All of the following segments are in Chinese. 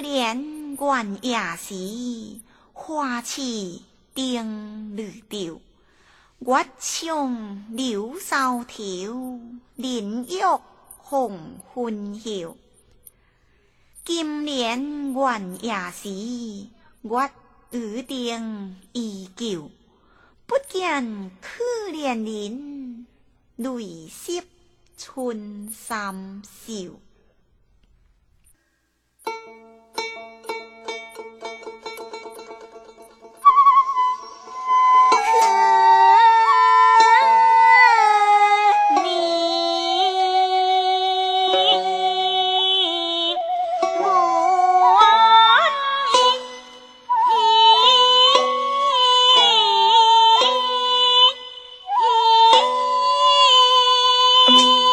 怜观夜时，花期定绿调。月上柳梢头，林玉红昏晓。今年元夜时，月雨定依旧。不见可怜人，泪湿春衫袖。Oh!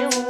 Deus.